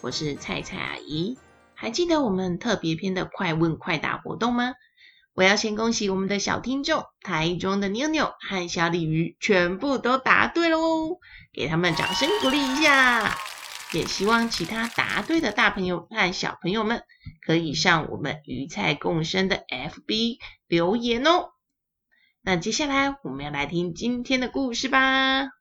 我是菜菜阿姨，还记得我们特别篇的快问快答活动吗？我要先恭喜我们的小听众台中的妞妞和小鲤鱼，全部都答对喽，给他们掌声鼓励一下。也希望其他答对的大朋友和小朋友们，可以上我们鱼菜共生的 FB 留言哦。那接下来我们要来听今天的故事吧。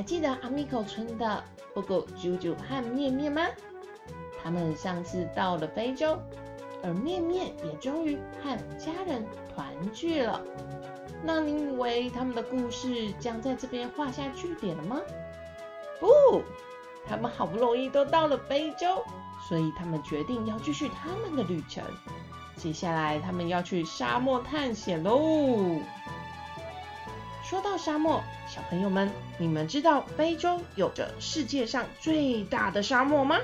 还记得阿米口村的布谷、啾啾和面面吗？他们上次到了非洲，而面面也终于和家人团聚了。那你以为他们的故事将在这边画下句点了吗？不，他们好不容易都到了非洲，所以他们决定要继续他们的旅程。接下来他们要去沙漠探险喽。说到沙漠，小朋友们，你们知道非洲有着世界上最大的沙漠吗？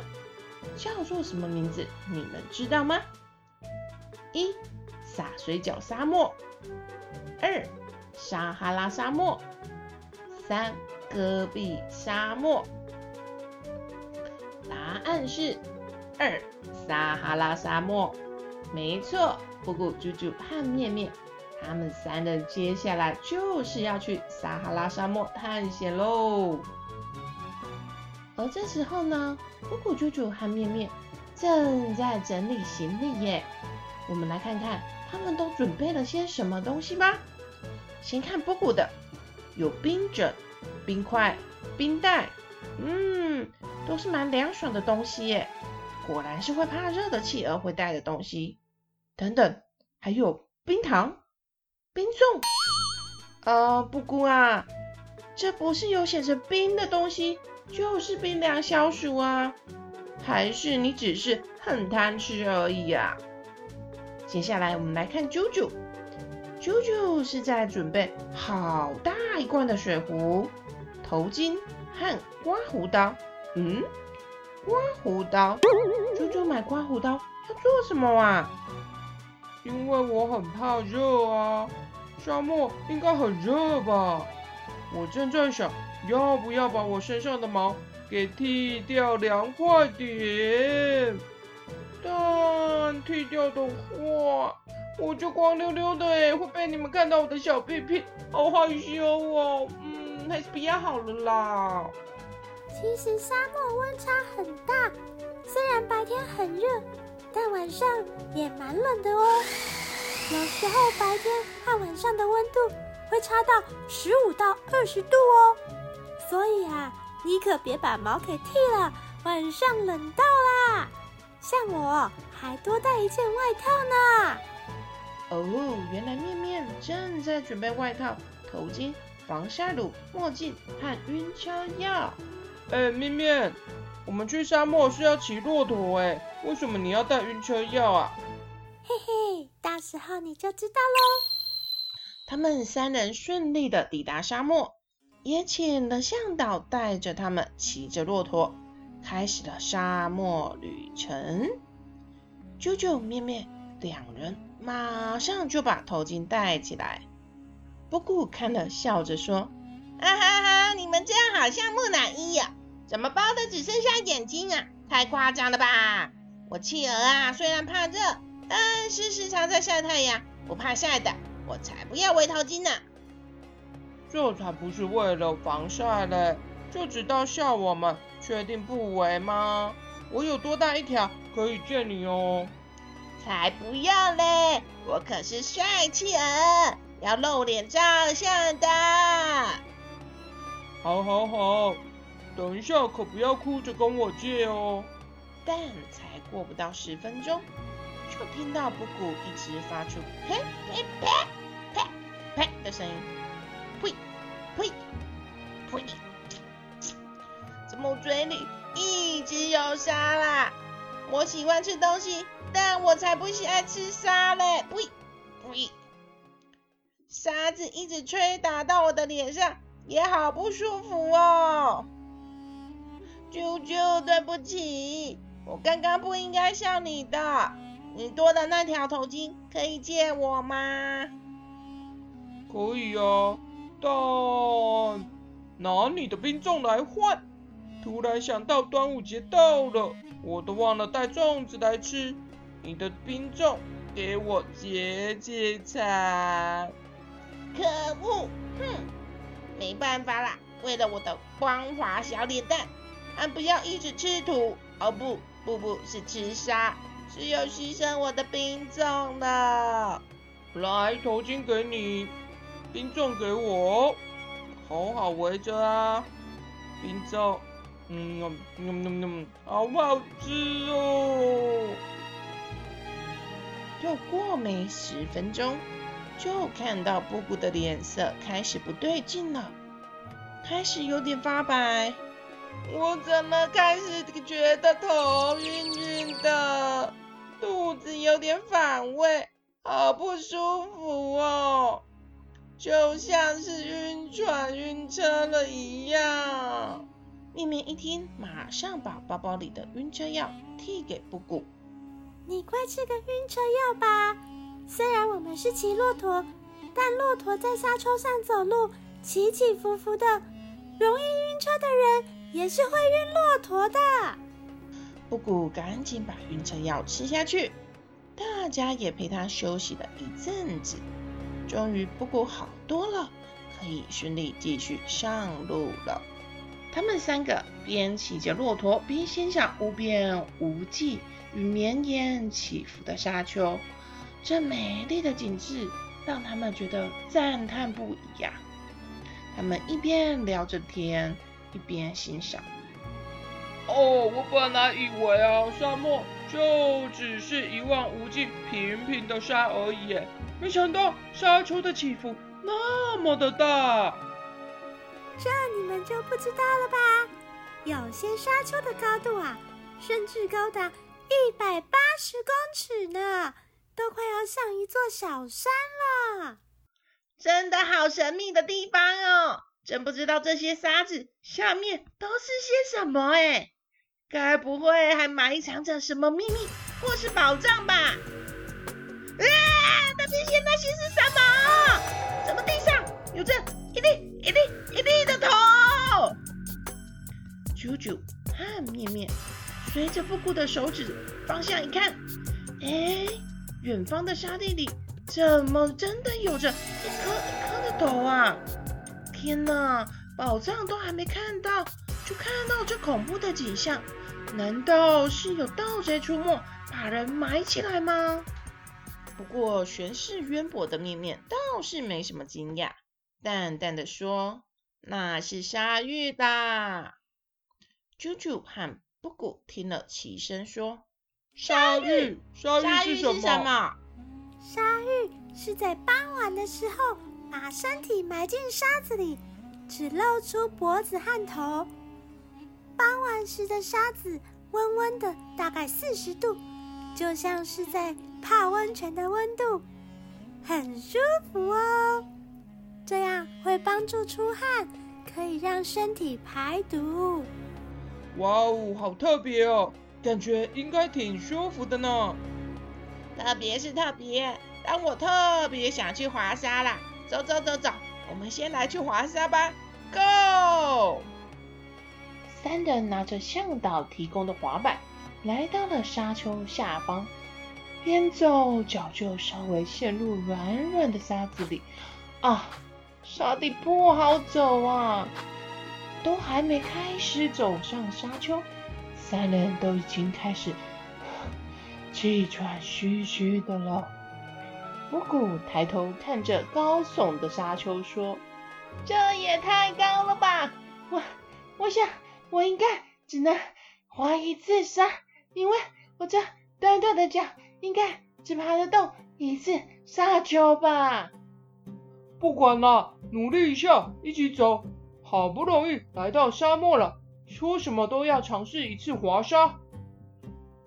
叫做什么名字？你们知道吗？一、洒水饺沙漠；二、撒哈拉沙漠；三、戈壁沙漠。答案是二、撒哈拉沙漠。没错，布咕、啾啾和面面。他们三人接下来就是要去撒哈拉沙漠探险喽。而这时候呢，布咕、啾啾和面面正在整理行李耶。我们来看看他们都准备了些什么东西吧。先看布咕的，有冰枕、冰块、冰袋，嗯，都是蛮凉爽的东西耶。果然是会怕热的企鹅会带的东西。等等，还有冰糖。冰粽，呃，布谷啊，这不是有写着冰的东西，就是冰凉消暑啊，还是你只是很贪吃而已啊？接下来我们来看啾啾，啾啾是在准备好大一罐的水壶、头巾和刮胡刀。嗯，刮胡刀，啾啾买刮胡刀要做什么啊？因为我很怕热啊。沙漠应该很热吧？我正在想，要不要把我身上的毛给剃掉，凉快点。但剃掉的话，我就光溜溜的哎，会被你们看到我的小屁屁，好害羞哦。嗯，还是不要好了啦。其实沙漠温差很大，虽然白天很热，但晚上也蛮冷的哦。有时候白天和晚上的温度会差到十五到二十度哦，所以啊，你可别把毛给剃了，晚上冷到啦。像我还多带一件外套呢。哦，原来面面正在准备外套、头巾、防晒乳、墨镜和晕车药。哎，面面，我们去沙漠是要骑骆驼哎，为什么你要带晕车药啊？嘿嘿，到时候你就知道喽。他们三人顺利的抵达沙漠，也请了向导带着他们骑着骆驼，开始了沙漠旅程。啾啾、面面两人马上就把头巾戴起来。布咕看了笑着说：“啊哈哈，你们这样好像木乃伊呀，怎么包的只剩下眼睛啊？太夸张了吧！我企鹅啊，虽然怕热。”但是时常在晒太阳，不怕晒的，我才不要围头巾呢。这才不是为了防晒嘞，就知道笑我们。确定不围吗？我有多大一条可以借你哦？才不要嘞！我可是帅气儿，要露脸照相的。好好好，等一下可不要哭着跟我借哦。但才过不到十分钟。就听到布谷一直发出呸呸呸呸呸的声音，呸呸呸怎么我嘴里一直有沙啦？我喜欢吃东西，但我才不喜爱吃沙嘞！呸呸！沙子一直吹打到我的脸上，也好不舒服哦。啾啾，对不起，我刚刚不应该笑你的。你多的那条头巾可以借我吗？可以啊，但拿你的冰粽来换。突然想到端午节到了，我都忘了带粽子来吃。你的冰粽给我解解馋。可恶！哼，没办法啦，为了我的光滑小脸蛋，俺不要一直吃土。哦不，不不，是吃沙，只有牺牲我的冰粽了。来，头巾给你，冰粽给我，好好围着啊。冰粽，嗯嗯嗯嗯嗯，好不好吃哦？又过没十分钟。就看到布布的脸色开始不对劲了，开始有点发白。我怎么开始觉得头晕晕的，肚子有点反胃，好不舒服哦，就像是晕船晕车了一样。面面一听，马上把包包里的晕车药递给布谷。你快吃个晕车药吧。虽然我们是骑骆驼，但骆驼在沙丘上走路，起起伏伏的，容易晕车的人也是会晕骆驼的。布谷赶紧把晕车药吃下去，大家也陪他休息了一阵子，终于布谷好多了，可以顺利继续上路了。他们三个边骑着骆驼，边欣赏无边无际与绵延起伏的沙丘。这美丽的景致让他们觉得赞叹不已呀！他们一边聊着天，一边欣赏。哦，我本来以为啊，沙漠就只是一望无际平平的沙而已，没想到沙丘的起伏那么的大。这你们就不知道了吧？有些沙丘的高度啊，甚至高达一百八十公尺呢。都快要像一座小山了，真的好神秘的地方哦！真不知道这些沙子下面都是些什么哎，该不会还埋藏着什么秘密或是宝藏吧？啊！那这些那些是什么？怎么地上有着一粒一粒一粒的头？啾啾和面面随着布谷的手指方向一看，哎。远方的沙地里，怎么真的有着一颗一颗的头啊？天哪，宝藏都还没看到，就看到这恐怖的景象，难道是有盗贼出没，把人埋起来吗？不过学识渊博的面面倒是没什么惊讶，淡淡的说：“那是鲨鱼啦。”啾啾和布谷听了齐声说。鲨鱼，鲨鱼是什么？鲨鱼？是在傍晚的时候，把身体埋进沙子里，只露出脖子和头。傍晚时的沙子温温的，大概四十度，就像是在泡温泉的温度，很舒服哦。这样会帮助出汗，可以让身体排毒。哇哦，好特别哦！感觉应该挺舒服的呢，特别是特别，但我特别想去滑沙啦！走走走走，我们先来去滑沙吧，Go！三人拿着向导提供的滑板，来到了沙丘下方，边走脚就稍微陷入软软的沙子里，啊，沙地不好走啊！都还没开始走上沙丘。三人都已经开始 气喘吁吁的了。布谷抬头看着高耸的沙丘，说：“这也太高了吧！我我想我应该只能滑一次沙，因为我这短短的脚应该只爬得动一次沙丘吧。”不管了，努力一下，一起走。好不容易来到沙漠了。说什么都要尝试一次滑沙。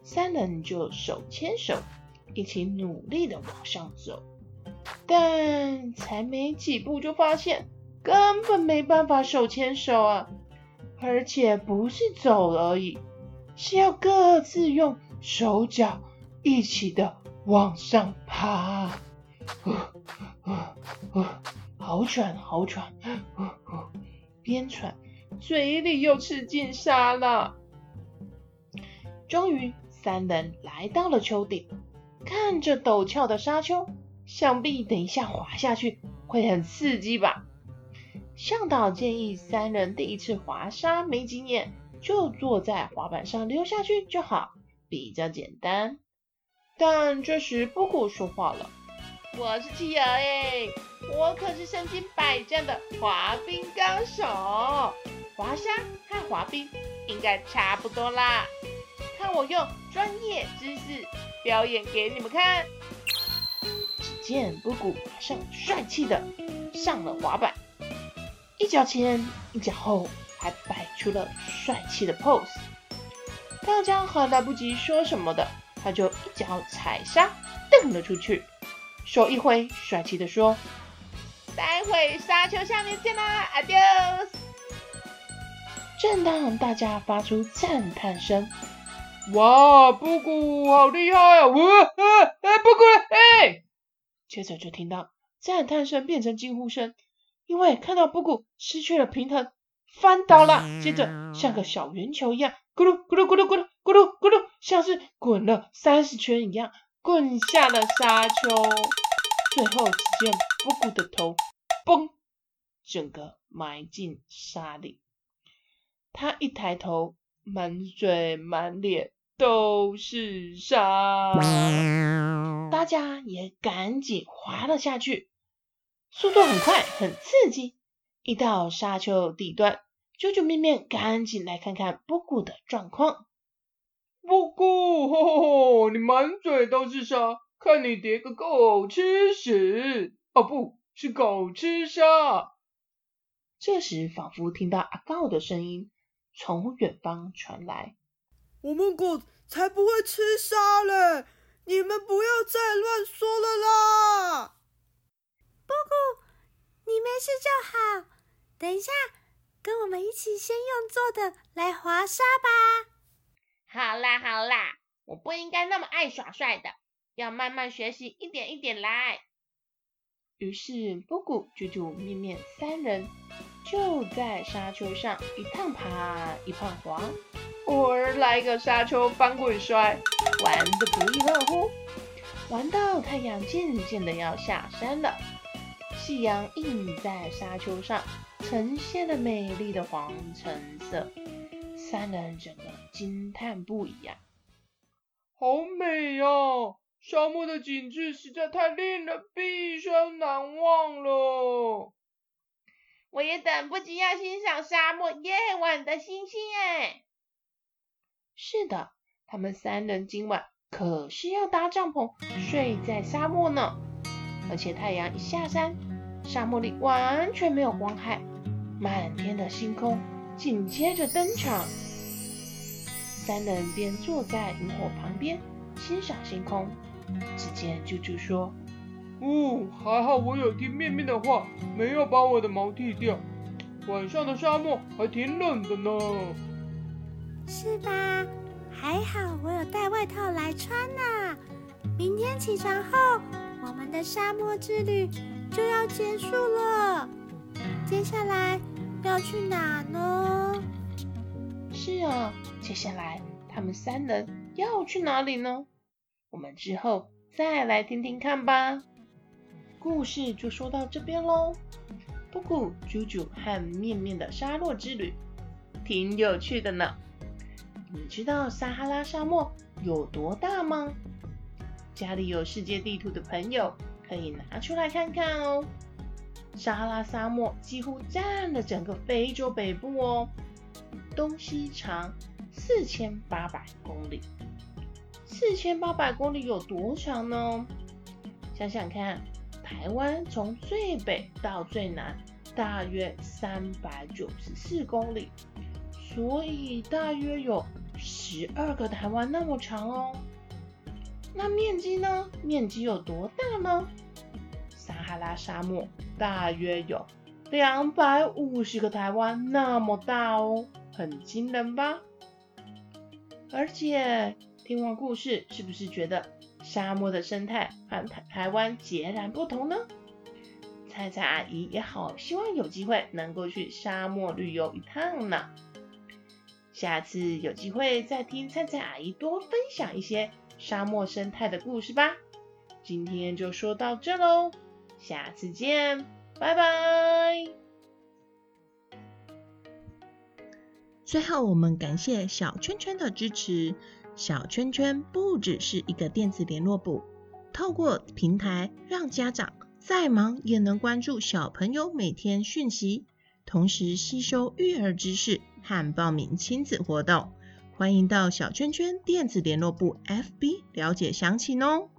三人就手牵手，一起努力的往上走，但才没几步就发现根本没办法手牵手啊！而且不是走而已，是要各自用手脚一起的往上爬。好喘，好喘，边喘嘴里又吃进沙了。终于。三人来到了丘顶，看着陡峭的沙丘，想必等一下滑下去会很刺激吧？向导建议三人第一次滑沙没经验，就坐在滑板上溜下去就好，比较简单。但这时布谷说话了：“我是企鹅诶，我可是身经百战的滑冰高手，滑沙和滑冰应该差不多啦。”看我用专业知识表演给你们看。只见布谷马上帅气的上了滑板，一脚前一脚后，还摆出了帅气的 pose。大家还来不及说什么的，他就一脚踩沙蹬了出去，手一挥，帅气的说：“待会沙丘下面见啦，Adios！” 正当大家发出赞叹声。哇，布谷好厉害啊！哇，哎哎，布谷哎！接着就听到赞叹声变成惊呼声，因为看到布谷失去了平衡，翻倒了。接着像个小圆球一样，咕噜咕噜咕噜咕噜咕噜咕噜，像是滚了三十圈一样，滚下了沙丘。最后只见布谷的头，嘣，整个埋进沙里。他一抬头，满嘴满脸。都是沙，大家也赶紧滑了下去，速度很快，很刺激。一到沙丘底端，啾啾面面赶紧来看看布谷的状况。布谷，吼吼，你满嘴都是沙，看你叠个狗吃屎！哦，不是狗吃沙。这时，仿佛听到阿告的声音从远方传来。我们狗才不会吃沙嘞！你们不要再乱说了啦！布谷，你没事就好。等一下，跟我们一起先用做的来滑沙吧。好啦好啦，我不应该那么爱耍帅的，要慢慢学习，一点一点来。于是布谷、啾啾、面面三人就在沙丘上一趟爬一趟滑。偶尔来个沙丘翻滚摔，玩得不亦乐乎。玩到太阳渐渐的要下山了，夕阳映在沙丘上，呈现了美丽的黄橙色。三人整个惊叹不已呀！好美呀！沙漠的景致实在太令人毕生难忘了。我也等不及要欣赏沙漠夜晚的星星哎！是的，他们三人今晚可是要搭帐篷睡在沙漠呢。而且太阳一下山，沙漠里完全没有光害，满天的星空紧接着登场。三人便坐在萤火旁边欣赏星空。只见舅舅说：“哦，还好我有听面面的话，没有把我的毛剃掉。晚上的沙漠还挺冷的呢。”是吧？还好我有带外套来穿呢。明天起床后，我们的沙漠之旅就要结束了。接下来要去哪呢？是啊，接下来他们三人要去哪里呢？我们之后再来听听看吧。故事就说到这边喽。布谷、啾啾和面面的沙漠之旅，挺有趣的呢。你知道撒哈拉沙漠有多大吗？家里有世界地图的朋友可以拿出来看看哦。撒哈拉沙漠几乎占了整个非洲北部哦，东西长四千八百公里。四千八百公里有多长呢？想想看，台湾从最北到最南大约三百九十四公里。所以大约有十二个台湾那么长哦。那面积呢？面积有多大呢？撒哈拉沙漠大约有两百五十个台湾那么大哦，很惊人吧？而且听完故事，是不是觉得沙漠的生态和台台湾截然不同呢？菜菜阿姨也好希望有机会能够去沙漠旅游一趟呢。下次有机会再听菜菜阿姨多分享一些沙漠生态的故事吧。今天就说到这喽，下次见，拜拜。最后，我们感谢小圈圈的支持。小圈圈不只是一个电子联络簿，透过平台让家长再忙也能关注小朋友每天讯息，同时吸收育儿知识和报名亲子活动。欢迎到小圈圈电子联络部 FB 了解详情哦。